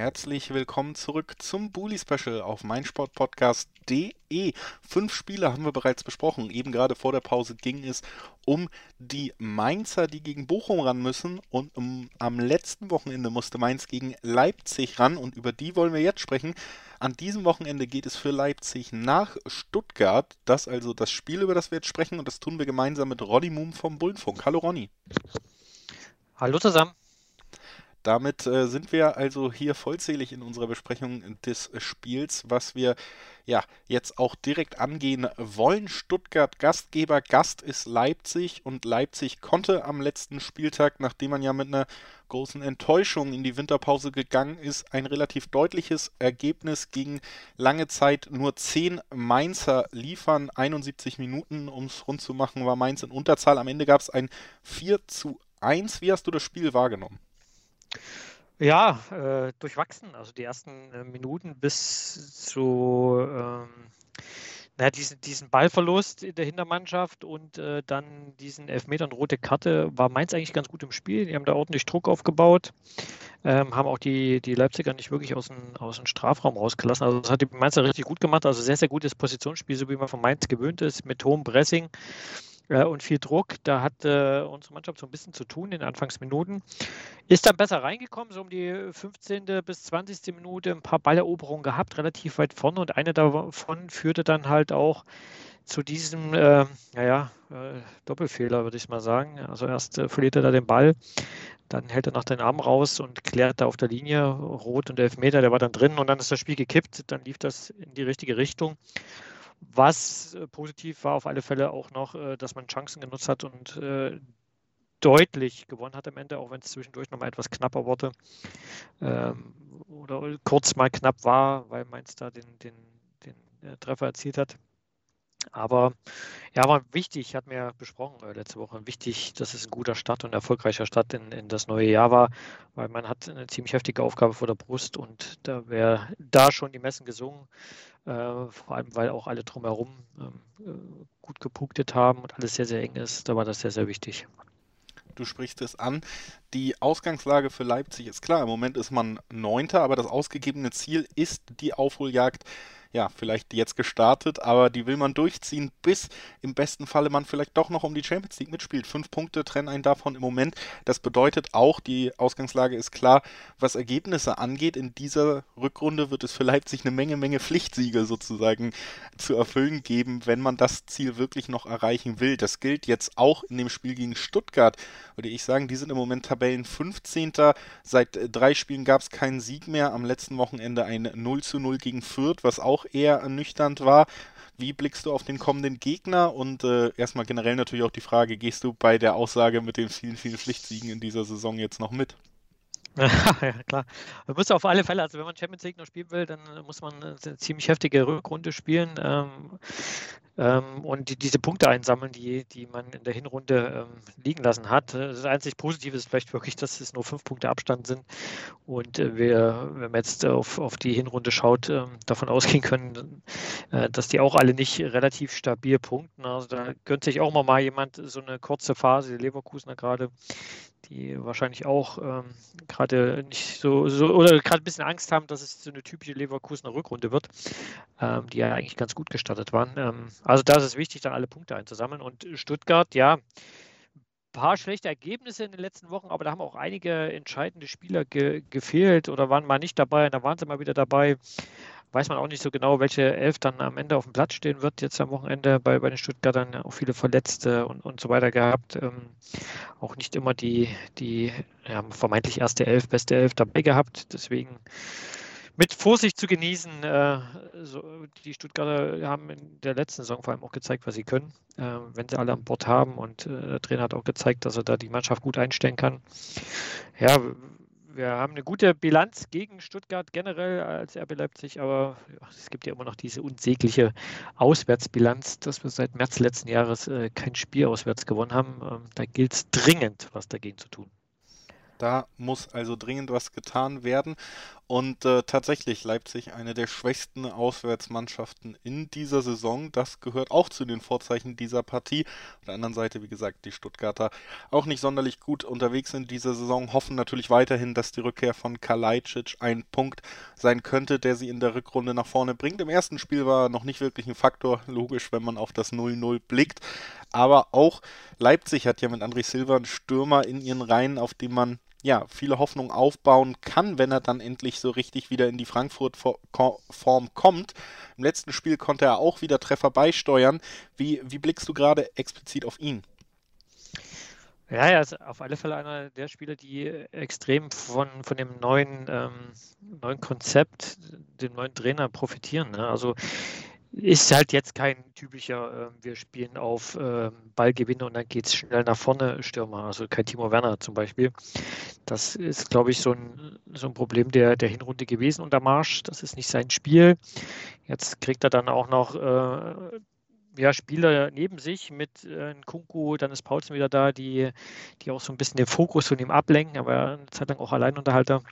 Herzlich willkommen zurück zum Bully Special auf meinsportpodcast.de. Fünf Spiele haben wir bereits besprochen. Eben gerade vor der Pause ging es um die Mainzer, die gegen Bochum ran müssen. Und um, am letzten Wochenende musste Mainz gegen Leipzig ran. Und über die wollen wir jetzt sprechen. An diesem Wochenende geht es für Leipzig nach Stuttgart. Das also das Spiel, über das wir jetzt sprechen. Und das tun wir gemeinsam mit Ronny Moom vom Bullenfunk. Hallo Ronny. Hallo zusammen. Damit äh, sind wir also hier vollzählig in unserer Besprechung des Spiels, was wir ja jetzt auch direkt angehen wollen. Stuttgart Gastgeber, Gast ist Leipzig und Leipzig konnte am letzten Spieltag, nachdem man ja mit einer großen Enttäuschung in die Winterpause gegangen ist, ein relativ deutliches Ergebnis gegen lange Zeit nur 10 Mainzer liefern. 71 Minuten, um es rund zu machen, war Mainz in Unterzahl. Am Ende gab es ein 4 zu 1. Wie hast du das Spiel wahrgenommen? Ja, äh, durchwachsen. Also die ersten äh, Minuten bis zu ähm, naja, diesen, diesen Ballverlust in der Hintermannschaft und äh, dann diesen Elfmeter und rote Karte war Mainz eigentlich ganz gut im Spiel. Die haben da ordentlich Druck aufgebaut, ähm, haben auch die, die Leipziger nicht wirklich aus dem, aus dem Strafraum rausgelassen. Also das hat die Mainzer richtig gut gemacht. Also sehr, sehr gutes Positionsspiel, so wie man von Mainz gewöhnt ist, mit hohem Pressing und viel Druck. Da hat äh, unsere Mannschaft so ein bisschen zu tun in den Anfangsminuten. Ist dann besser reingekommen, so um die 15. bis 20. Minute ein paar Balleroberungen gehabt, relativ weit vorne und eine davon führte dann halt auch zu diesem, äh, naja, äh, Doppelfehler, würde ich mal sagen. Also erst äh, verliert er da den Ball, dann hält er noch den Arm raus und klärt da auf der Linie Rot und Elfmeter, der war dann drin und dann ist das Spiel gekippt, dann lief das in die richtige Richtung. Was äh, positiv war auf alle Fälle auch noch, äh, dass man Chancen genutzt hat und äh, deutlich gewonnen hat am Ende, auch wenn es zwischendurch nochmal etwas knapper wurde ähm, oder kurz mal knapp war, weil Mainz da den, den, den Treffer erzielt hat. Aber ja, war wichtig, hat mir besprochen äh, letzte Woche, wichtig, dass es ein guter Start und erfolgreicher Start in, in das neue Jahr war, weil man hat eine ziemlich heftige Aufgabe vor der Brust und da wäre da schon die Messen gesungen, äh, vor allem weil auch alle drumherum ähm, äh, gut gepunktet haben und alles sehr, sehr eng ist, da war das sehr, sehr wichtig. Du sprichst es an. Die Ausgangslage für Leipzig ist klar. Im Moment ist man Neunter, aber das ausgegebene Ziel ist die Aufholjagd ja, vielleicht jetzt gestartet, aber die will man durchziehen, bis im besten Falle man vielleicht doch noch um die Champions League mitspielt. Fünf Punkte trennen einen davon im Moment. Das bedeutet auch, die Ausgangslage ist klar, was Ergebnisse angeht. In dieser Rückrunde wird es für Leipzig eine Menge, Menge Pflichtsiege sozusagen zu erfüllen geben, wenn man das Ziel wirklich noch erreichen will. Das gilt jetzt auch in dem Spiel gegen Stuttgart, würde ich sagen. Die sind im Moment Tabellen 15. Seit drei Spielen gab es keinen Sieg mehr. Am letzten Wochenende ein 0 zu 0 gegen Fürth, was auch auch eher ernüchternd war. Wie blickst du auf den kommenden Gegner? Und äh, erstmal generell natürlich auch die Frage, gehst du bei der Aussage mit den vielen, vielen Pflichtsiegen in dieser Saison jetzt noch mit? ja, klar. Man muss auf alle Fälle, also wenn man Champions League noch spielen will, dann muss man eine ziemlich heftige Rückrunde spielen. Ähm, und die, diese Punkte einsammeln, die, die man in der Hinrunde ähm, liegen lassen hat. Das einzig Positive ist vielleicht wirklich, dass es nur fünf Punkte Abstand sind und äh, wir, wenn man jetzt auf, auf die Hinrunde schaut, äh, davon ausgehen können, äh, dass die auch alle nicht relativ stabil punkten. Also da gönnt sich auch mal jemand so eine kurze Phase, die Leverkusener gerade, die wahrscheinlich auch ähm, gerade nicht so, so oder gerade ein bisschen Angst haben, dass es so eine typische Leverkusener Rückrunde wird, ähm, die ja eigentlich ganz gut gestartet waren. Ähm, also da ist es wichtig, dann alle Punkte einzusammeln. Und Stuttgart, ja, ein paar schlechte Ergebnisse in den letzten Wochen, aber da haben auch einige entscheidende Spieler ge gefehlt oder waren mal nicht dabei da waren sie mal wieder dabei weiß man auch nicht so genau, welche Elf dann am Ende auf dem Platz stehen wird. Jetzt am Wochenende bei, bei den Stuttgartern auch viele Verletzte und, und so weiter gehabt. Ähm, auch nicht immer die, die ja, vermeintlich erste Elf, beste Elf dabei gehabt. Deswegen mit Vorsicht zu genießen. Äh, so, die Stuttgarter haben in der letzten Saison vor allem auch gezeigt, was sie können, äh, wenn sie alle an Bord haben. Und äh, der Trainer hat auch gezeigt, dass er da die Mannschaft gut einstellen kann. Ja, wir haben eine gute Bilanz gegen Stuttgart generell als RB Leipzig, aber es gibt ja immer noch diese unsägliche Auswärtsbilanz, dass wir seit März letzten Jahres kein Spiel auswärts gewonnen haben. Ähm, da gilt es dringend, was dagegen zu tun. Da muss also dringend was getan werden. Und äh, tatsächlich Leipzig eine der schwächsten Auswärtsmannschaften in dieser Saison. Das gehört auch zu den Vorzeichen dieser Partie. Auf der anderen Seite, wie gesagt, die Stuttgarter auch nicht sonderlich gut unterwegs in dieser Saison, hoffen natürlich weiterhin, dass die Rückkehr von Kalajdzic ein Punkt sein könnte, der sie in der Rückrunde nach vorne bringt. Im ersten Spiel war noch nicht wirklich ein Faktor, logisch, wenn man auf das 0-0 blickt. Aber auch Leipzig hat ja mit André Silva einen Stürmer in ihren Reihen, auf dem man ja, viele Hoffnung aufbauen kann, wenn er dann endlich so richtig wieder in die Frankfurt-Form kommt. Im letzten Spiel konnte er auch wieder Treffer beisteuern. Wie, wie blickst du gerade explizit auf ihn? Ja, er ist auf alle Fälle einer der Spieler, die extrem von, von dem neuen, ähm, neuen Konzept, dem neuen Trainer profitieren. Ne? Also ist halt jetzt kein typischer, äh, wir spielen auf äh, Ballgewinne und dann geht es schnell nach vorne Stürmer, also kein Timo Werner zum Beispiel. Das ist, glaube ich, so ein, so ein Problem der, der Hinrunde gewesen unter Marsch. Das ist nicht sein Spiel. Jetzt kriegt er dann auch noch äh, ja, Spieler neben sich mit äh, Kunku, dann ist Paulsen wieder da, die, die auch so ein bisschen den Fokus von ihm ablenken, aber eine Zeit lang auch Alleinunterhalter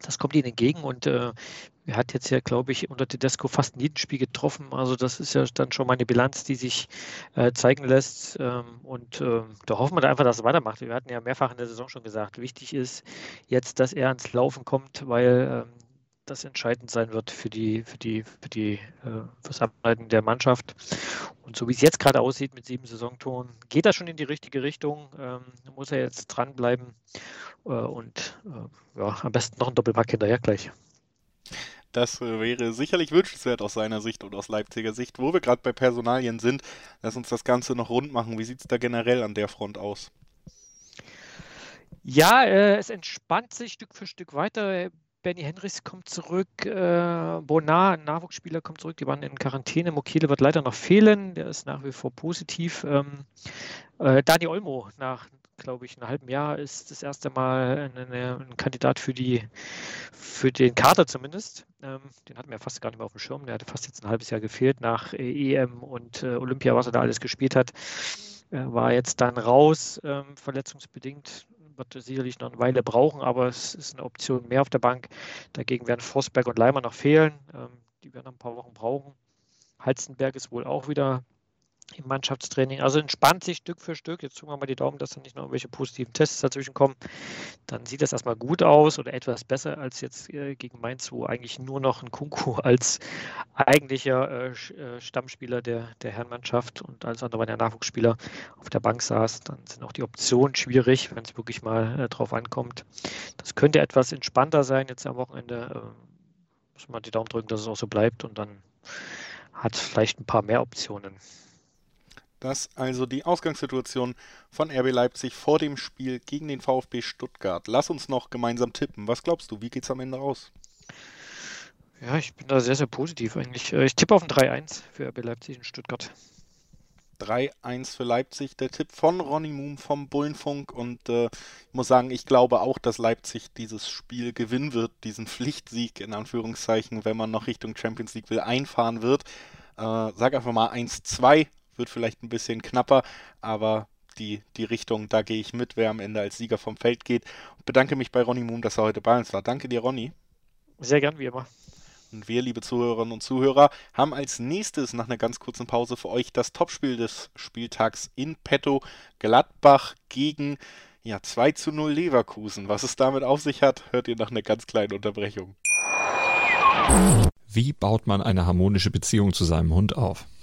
das kommt ihnen entgegen und äh, er hat jetzt ja, glaube ich, unter Tedesco fast jeden Spiel getroffen. Also das ist ja dann schon mal eine Bilanz, die sich äh, zeigen lässt. Ähm, und äh, da hoffen wir einfach, dass er weitermacht. Wir hatten ja mehrfach in der Saison schon gesagt, wichtig ist jetzt, dass er ans Laufen kommt, weil ähm, das entscheidend sein wird für die, für die, für die, äh, fürs Ableiten der Mannschaft. Und so wie es jetzt gerade aussieht mit sieben Saisontoren, geht das schon in die richtige Richtung. Ähm, muss er jetzt dranbleiben äh, und äh, ja, am besten noch ein Doppelpack hinterher gleich. Das wäre sicherlich wünschenswert aus seiner Sicht und aus Leipziger Sicht. Wo wir gerade bei Personalien sind, lass uns das Ganze noch rund machen. Wie sieht es da generell an der Front aus? Ja, äh, es entspannt sich Stück für Stück weiter. Benny Henrichs kommt zurück, äh, Bonar, ein Nachwuchsspieler, kommt zurück. Die waren in Quarantäne. Mokele wird leider noch fehlen. Der ist nach wie vor positiv. Ähm, äh, Dani Olmo, nach, glaube ich, einem halben Jahr, ist das erste Mal ein, ein Kandidat für, die, für den Kader zumindest. Ähm, den hatten wir fast gar nicht mehr auf dem Schirm. Der hatte fast jetzt ein halbes Jahr gefehlt nach EM und äh, Olympia, was er da alles gespielt hat. war jetzt dann raus, ähm, verletzungsbedingt wird sicherlich noch eine Weile brauchen, aber es ist eine Option mehr auf der Bank. Dagegen werden Forsberg und Leimer noch fehlen. Ähm, die werden ein paar Wochen brauchen. Halzenberg ist wohl auch wieder im Mannschaftstraining. Also entspannt sich Stück für Stück. Jetzt tun wir mal die Daumen, dass da nicht noch irgendwelche positiven Tests dazwischen kommen. Dann sieht das erstmal gut aus oder etwas besser als jetzt äh, gegen Mainz, wo eigentlich nur noch ein Kunku als eigentlicher äh, äh, Stammspieler der, der Herrenmannschaft und alles andere ja Nachwuchsspieler auf der Bank saß. Dann sind auch die Optionen schwierig, wenn es wirklich mal äh, drauf ankommt. Das könnte etwas entspannter sein jetzt am Wochenende. Äh, muss man die Daumen drücken, dass es auch so bleibt und dann hat vielleicht ein paar mehr Optionen. Das also die Ausgangssituation von RB Leipzig vor dem Spiel gegen den VfB Stuttgart. Lass uns noch gemeinsam tippen. Was glaubst du, wie geht es am Ende raus? Ja, ich bin da sehr, sehr positiv eigentlich. Äh, ich tippe auf ein 3-1 für RB Leipzig in Stuttgart. 3-1 für Leipzig. Der Tipp von Ronny Moom vom Bullenfunk. Und äh, ich muss sagen, ich glaube auch, dass Leipzig dieses Spiel gewinnen wird, diesen Pflichtsieg in Anführungszeichen, wenn man noch Richtung Champions League will, einfahren wird. Äh, sag einfach mal 1-2 wird vielleicht ein bisschen knapper, aber die, die Richtung, da gehe ich mit, wer am Ende als Sieger vom Feld geht. Und bedanke mich bei Ronny Moom, dass er heute bei uns war. Danke dir, Ronny. Sehr gern, wie immer. Und wir, liebe Zuhörerinnen und Zuhörer, haben als nächstes nach einer ganz kurzen Pause für euch das Topspiel des Spieltags in petto. Gladbach gegen ja, 2 zu 0 Leverkusen. Was es damit auf sich hat, hört ihr nach einer ganz kleinen Unterbrechung. Wie baut man eine harmonische Beziehung zu seinem Hund auf?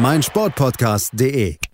meinsportpodcast.de